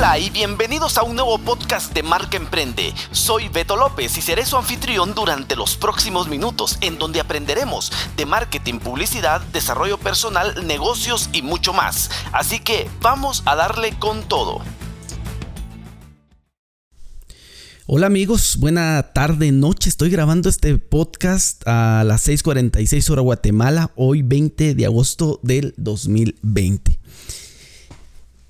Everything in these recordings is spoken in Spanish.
Hola y bienvenidos a un nuevo podcast de Marca Emprende. Soy Beto López y seré su anfitrión durante los próximos minutos en donde aprenderemos de marketing, publicidad, desarrollo personal, negocios y mucho más. Así que vamos a darle con todo. Hola amigos, buena tarde, noche. Estoy grabando este podcast a las 6:46 hora Guatemala, hoy 20 de agosto del 2020.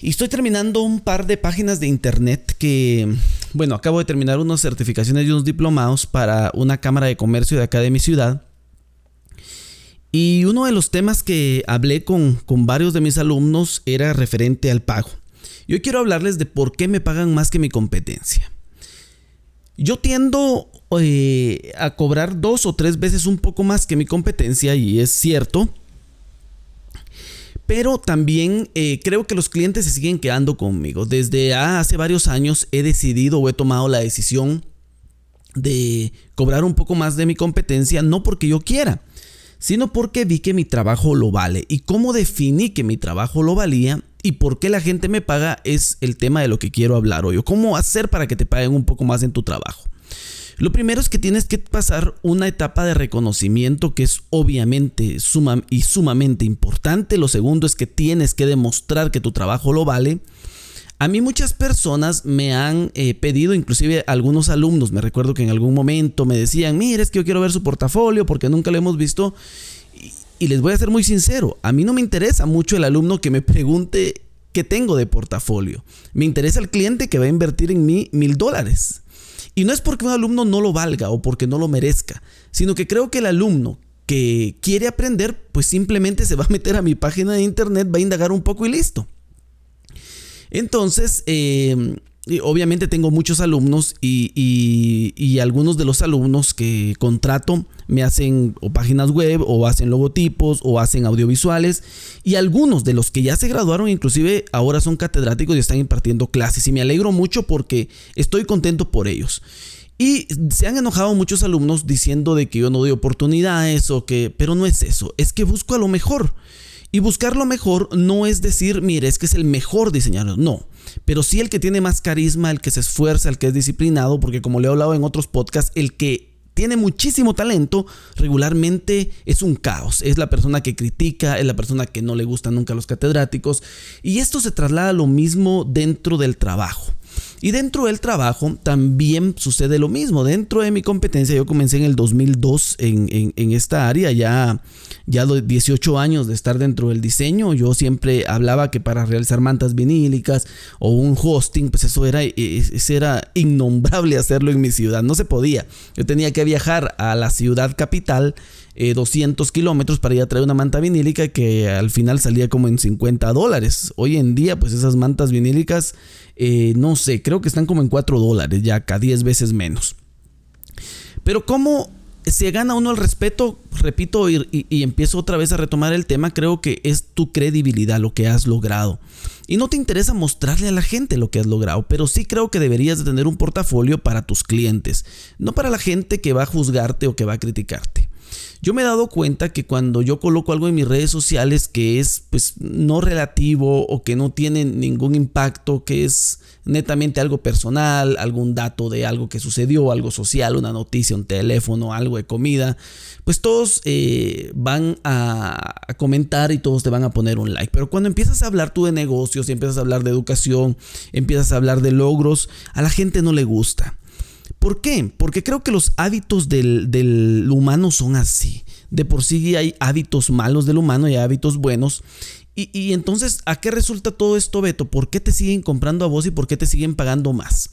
Y estoy terminando un par de páginas de internet que, bueno, acabo de terminar unas certificaciones y unos diplomados para una cámara de comercio de acá de mi ciudad. Y uno de los temas que hablé con, con varios de mis alumnos era referente al pago. Yo quiero hablarles de por qué me pagan más que mi competencia. Yo tiendo eh, a cobrar dos o tres veces un poco más que mi competencia y es cierto. Pero también eh, creo que los clientes se siguen quedando conmigo. Desde hace varios años he decidido o he tomado la decisión de cobrar un poco más de mi competencia, no porque yo quiera, sino porque vi que mi trabajo lo vale. Y cómo definí que mi trabajo lo valía y por qué la gente me paga es el tema de lo que quiero hablar hoy. O cómo hacer para que te paguen un poco más en tu trabajo. Lo primero es que tienes que pasar una etapa de reconocimiento que es obviamente suma y sumamente importante. Lo segundo es que tienes que demostrar que tu trabajo lo vale. A mí muchas personas me han eh, pedido, inclusive algunos alumnos, me recuerdo que en algún momento me decían, mire, es que yo quiero ver su portafolio porque nunca lo hemos visto. Y, y les voy a ser muy sincero, a mí no me interesa mucho el alumno que me pregunte qué tengo de portafolio. Me interesa el cliente que va a invertir en mí mil dólares. Y no es porque un alumno no lo valga o porque no lo merezca, sino que creo que el alumno que quiere aprender, pues simplemente se va a meter a mi página de internet, va a indagar un poco y listo. Entonces, eh, obviamente tengo muchos alumnos y, algunos de los alumnos que contrato me hacen o páginas web o hacen logotipos o hacen audiovisuales y algunos de los que ya se graduaron inclusive ahora son catedráticos y están impartiendo clases y me alegro mucho porque estoy contento por ellos. Y se han enojado muchos alumnos diciendo de que yo no doy oportunidades o que, pero no es eso, es que busco a lo mejor. Y buscar lo mejor no es decir, mire, es que es el mejor diseñador, no. Pero sí el que tiene más carisma, el que se esfuerza, el que es disciplinado, porque como le he hablado en otros podcasts, el que tiene muchísimo talento, regularmente es un caos. Es la persona que critica, es la persona que no le gustan nunca los catedráticos. Y esto se traslada a lo mismo dentro del trabajo. Y dentro del trabajo también sucede lo mismo. Dentro de mi competencia, yo comencé en el 2002 en, en, esta área, ya, ya 18 años de estar dentro del diseño. Yo siempre hablaba que para realizar mantas vinílicas o un hosting, pues eso era, eso era innombrable hacerlo en mi ciudad. No se podía. Yo tenía que viajar a la ciudad capital 200 eh, kilómetros para ir a traer una manta vinílica que al final salía como en 50 dólares. Hoy en día, pues esas mantas vinílicas, eh, no sé, creo que están como en 4 dólares, ya acá 10 veces menos. Pero ¿cómo se gana uno el respeto? Repito y, y, empiezo otra vez a retomar el tema, creo que es tu credibilidad lo que has logrado. Y no te interesa mostrarle a la gente lo que has logrado, pero sí creo que deberías de tener un portafolio para tus clientes, no para la gente que va a juzgarte o que va a criticarte. Yo me he dado cuenta que cuando yo coloco algo en mis redes sociales que es pues no relativo o que no tiene ningún impacto, que es netamente algo personal, algún dato de algo que sucedió, algo social, una noticia, un teléfono, algo de comida, pues todos eh, van a, a, comentar y todos te van a poner un like. Pero cuando empiezas a hablar tú de negocios y empiezas a hablar de educación, empiezas a hablar de logros, a la gente no le gusta. ¿Por qué? Porque creo que los hábitos del, humano son así. De por sí hay hábitos malos del humano y hábitos buenos. Y, y, entonces, ¿a qué resulta todo esto, Beto? ¿Por qué te siguen comprando a vos y por qué te siguen pagando más?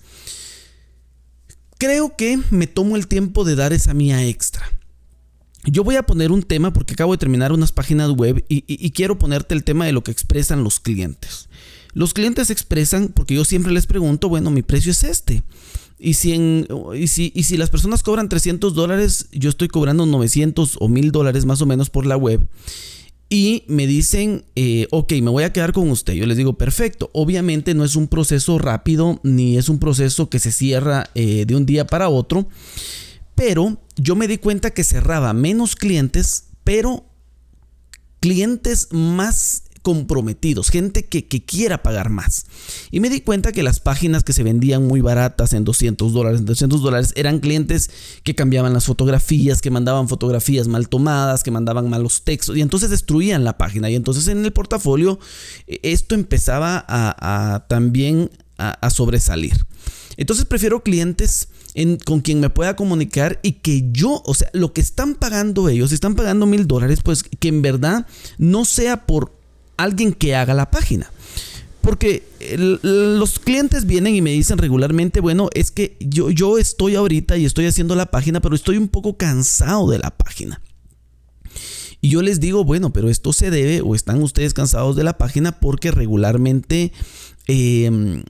Creo que me tomo el tiempo de dar esa mía extra. Yo voy a poner un tema porque acabo de terminar unas páginas web y, y, quiero ponerte el tema de lo que expresan los clientes. Los clientes expresan, porque yo siempre les pregunto, bueno, mi precio es este. Y si, y, si, y si las personas cobran 300 dólares, yo estoy cobrando 900 o 1000 dólares más o menos por la web. Y me dicen, eh, ok, me voy a quedar con usted. Yo les digo, perfecto. Obviamente no es un proceso rápido, ni es un proceso que se cierra eh, de un día para otro. Pero yo me di cuenta que cerraba menos clientes, pero clientes más comprometidos, gente que, quiera pagar más. Y me di cuenta que las páginas que se vendían muy baratas en 200 dólares, en 200 dólares, eran clientes que cambiaban las fotografías, que mandaban fotografías mal tomadas, que mandaban malos textos y entonces destruían la página. Y entonces en el portafolio eh, esto empezaba a, también a sobresalir. Entonces prefiero clientes con quien me pueda comunicar y que yo, o sea, lo que están pagando ellos, están pagando mil dólares, pues que en verdad no sea por alguien que haga la página. Porque los clientes vienen y me dicen regularmente, bueno, es que yo, yo estoy ahorita y estoy haciendo la página, pero estoy un poco cansado de la página. Y yo les digo, bueno, pero esto se debe o están ustedes cansados de la página porque regularmente Em,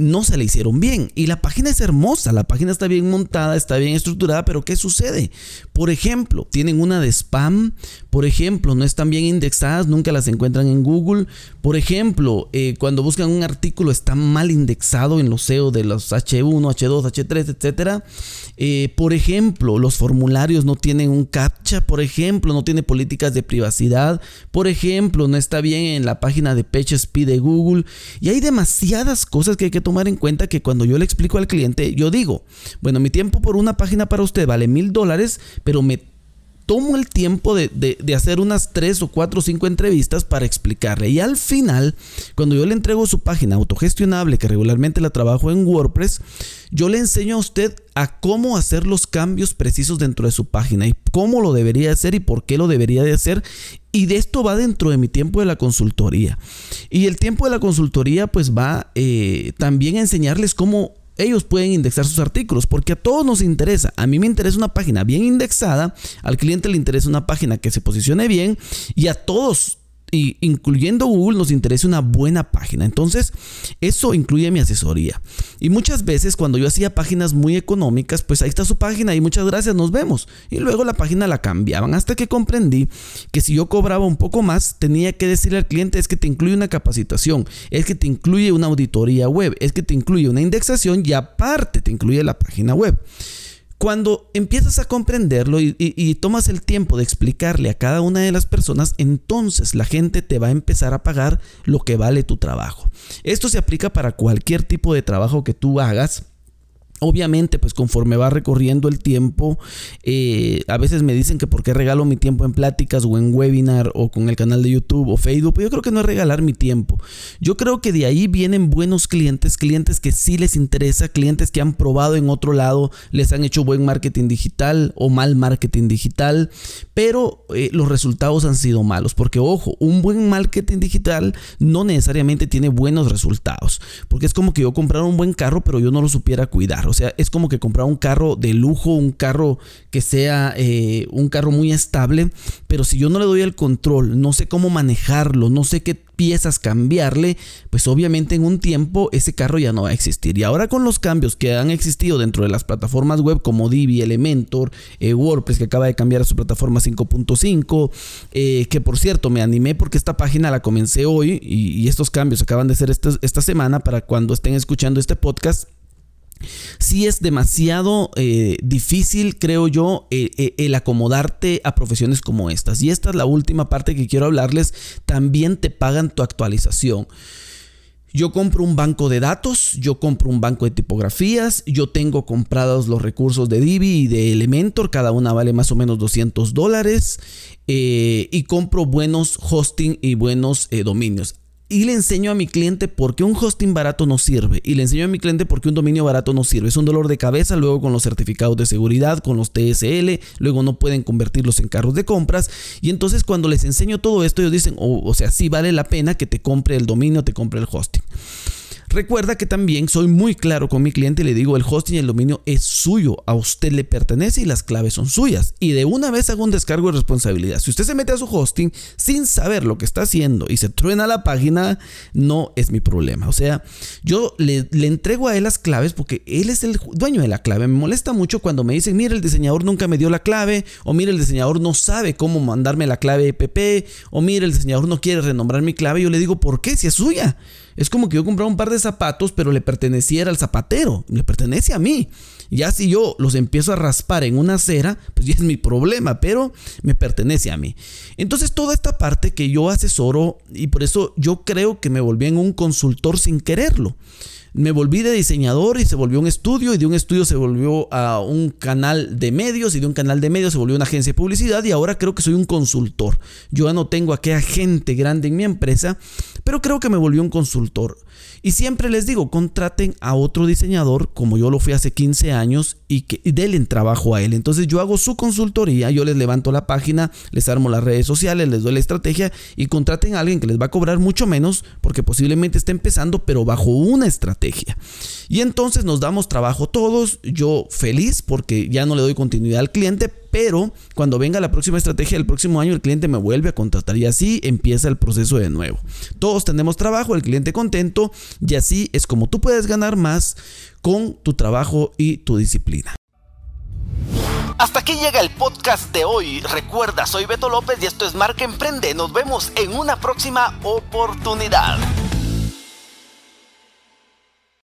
no se le hicieron bien. Y la página es hermosa, la página está bien montada, está bien estructurada, pero ¿qué sucede? Por ejemplo, tienen una de spam, por ejemplo, no están bien indexadas, nunca las encuentran en Google. Por ejemplo, eh, cuando buscan un artículo está mal indexado en los SEO de los H1, H2, H3, etc. por ejemplo, los formularios no tienen un captcha, por ejemplo, no tiene políticas de privacidad, por ejemplo, no está bien en la página de PageSpeed de Google. Y hay demás demasiadas cosas que hay que tomar en cuenta que cuando yo le explico al cliente, yo digo, bueno, mi tiempo por una página para usted vale mil dólares, pero me tomo el tiempo de, hacer unas tres o cuatro o cinco entrevistas para explicarle. Y al final, cuando yo le entrego su página autogestionable, que regularmente la trabajo en WordPress, yo le enseño a usted a cómo hacer los cambios precisos dentro de su página y cómo lo debería hacer y por qué lo debería de hacer. Y de esto va dentro de mi tiempo de la consultoría. Y el tiempo de la consultoría pues va eh, también a enseñarles cómo ellos pueden indexar sus artículos, porque a todos nos interesa. A mí me interesa una página bien indexada, al cliente le interesa una página que se posicione bien y a todos y incluyendo Google nos interesa una buena página. Entonces, eso incluye mi asesoría. Y muchas veces cuando yo hacía páginas muy económicas, pues ahí está su página y muchas gracias, nos vemos. Y luego la página la cambiaban hasta que comprendí que si yo cobraba un poco más, tenía que decirle al cliente es que te incluye una capacitación, es que te incluye una auditoría web, es que te incluye una indexación y aparte te incluye la página web. Cuando empiezas a comprenderlo y, tomas el tiempo de explicarle a cada una de las personas, entonces la gente te va a empezar a pagar lo que vale tu trabajo. Esto se aplica para cualquier tipo de trabajo que tú hagas Obviamente, pues conforme va recorriendo el tiempo, eh, a veces me dicen que por qué regalo mi tiempo en pláticas o en webinar o con el canal de YouTube o Facebook. Yo creo que no es regalar mi tiempo. Yo creo que de ahí vienen buenos clientes, clientes que sí les interesa, clientes que han probado en otro lado, les han hecho buen marketing digital o mal marketing digital, pero eh, los resultados han sido malos. Porque ojo, un buen marketing digital no necesariamente tiene buenos resultados. Porque es como que yo comprara un buen carro, pero yo no lo supiera cuidar. O sea, es como que comprar un carro de lujo, un carro que sea eh, un carro muy estable, pero si yo no le doy el control, no sé cómo manejarlo, no sé qué piezas cambiarle, pues obviamente en un tiempo ese carro ya no va a existir. Y ahora con los cambios que han existido dentro de las plataformas web como Divi, Elementor, eh, WordPress que acaba de cambiar a su plataforma 5.5, eh, que por cierto me animé porque esta página la comencé hoy y, estos cambios acaban de ser esta semana para cuando estén escuchando este podcast Sí es demasiado eh, difícil, creo yo, eh, eh, el acomodarte a profesiones como estas. Y esta es la última parte que quiero hablarles. También te pagan tu actualización. Yo compro un banco de datos, yo compro un banco de tipografías, yo tengo comprados los recursos de Divi y de Elementor, cada una vale más o menos 200 dólares, y compro buenos hosting y buenos dominios y le enseño a mi cliente por qué un hosting barato no sirve. Y le enseño a mi cliente por qué un dominio barato no sirve. Es un dolor de cabeza luego con los certificados de seguridad, con los TSL. Luego no pueden convertirlos en carros de compras. Y entonces cuando les enseño todo esto, ellos dicen, oh, o sea, sí vale la pena que te compre el dominio, te compre el hosting. Recuerda que también soy muy claro con mi cliente y le digo, el hosting y el dominio es suyo, a usted le pertenece y las claves son suyas. Y de una vez hago un descargo de responsabilidad. Si usted se mete a su hosting sin saber lo que está haciendo y se truena la página, no es mi problema. O sea, yo le, entrego a él las claves porque él es el dueño de la clave. Me molesta mucho cuando me dicen, mire, el diseñador nunca me dio la clave, o mire, el diseñador no sabe cómo mandarme la clave EPP, o mire, el diseñador no quiere renombrar mi clave. Yo le digo, ¿por qué? Si es suya. Es como que yo comprara un par de zapatos, pero le perteneciera al zapatero, le pertenece a mí. Ya si yo los empiezo a raspar en una acera, pues ya es mi problema, pero me pertenece a mí. Entonces toda esta parte que yo asesoro y por eso yo creo que me volví en un consultor sin quererlo me volví de diseñador y se volvió un estudio y de un estudio se volvió a un canal de medios y de un canal de medios se volvió una agencia de publicidad y ahora creo que soy un consultor. Yo ya no tengo aquella gente grande en mi empresa, pero creo que me volvió un consultor. Y siempre les digo, contraten a otro diseñador, como yo lo fui hace 15 años, y que den trabajo a él. Entonces yo hago su consultoría, yo les levanto la página, les armo las redes sociales, les doy la estrategia y contraten a alguien que les va a cobrar mucho menos, porque posiblemente esté empezando, pero bajo una estrategia. Y entonces nos damos trabajo todos, yo feliz porque ya no le doy continuidad al cliente, pero cuando venga la próxima estrategia del próximo año, el cliente me vuelve a contratar y así empieza el proceso de nuevo. Todos tenemos trabajo, el cliente contento y así es como tú puedes ganar más con tu trabajo y tu disciplina. Hasta aquí llega el podcast de hoy. Recuerda, soy Beto López y esto es Marca Emprende. Nos vemos en una próxima oportunidad.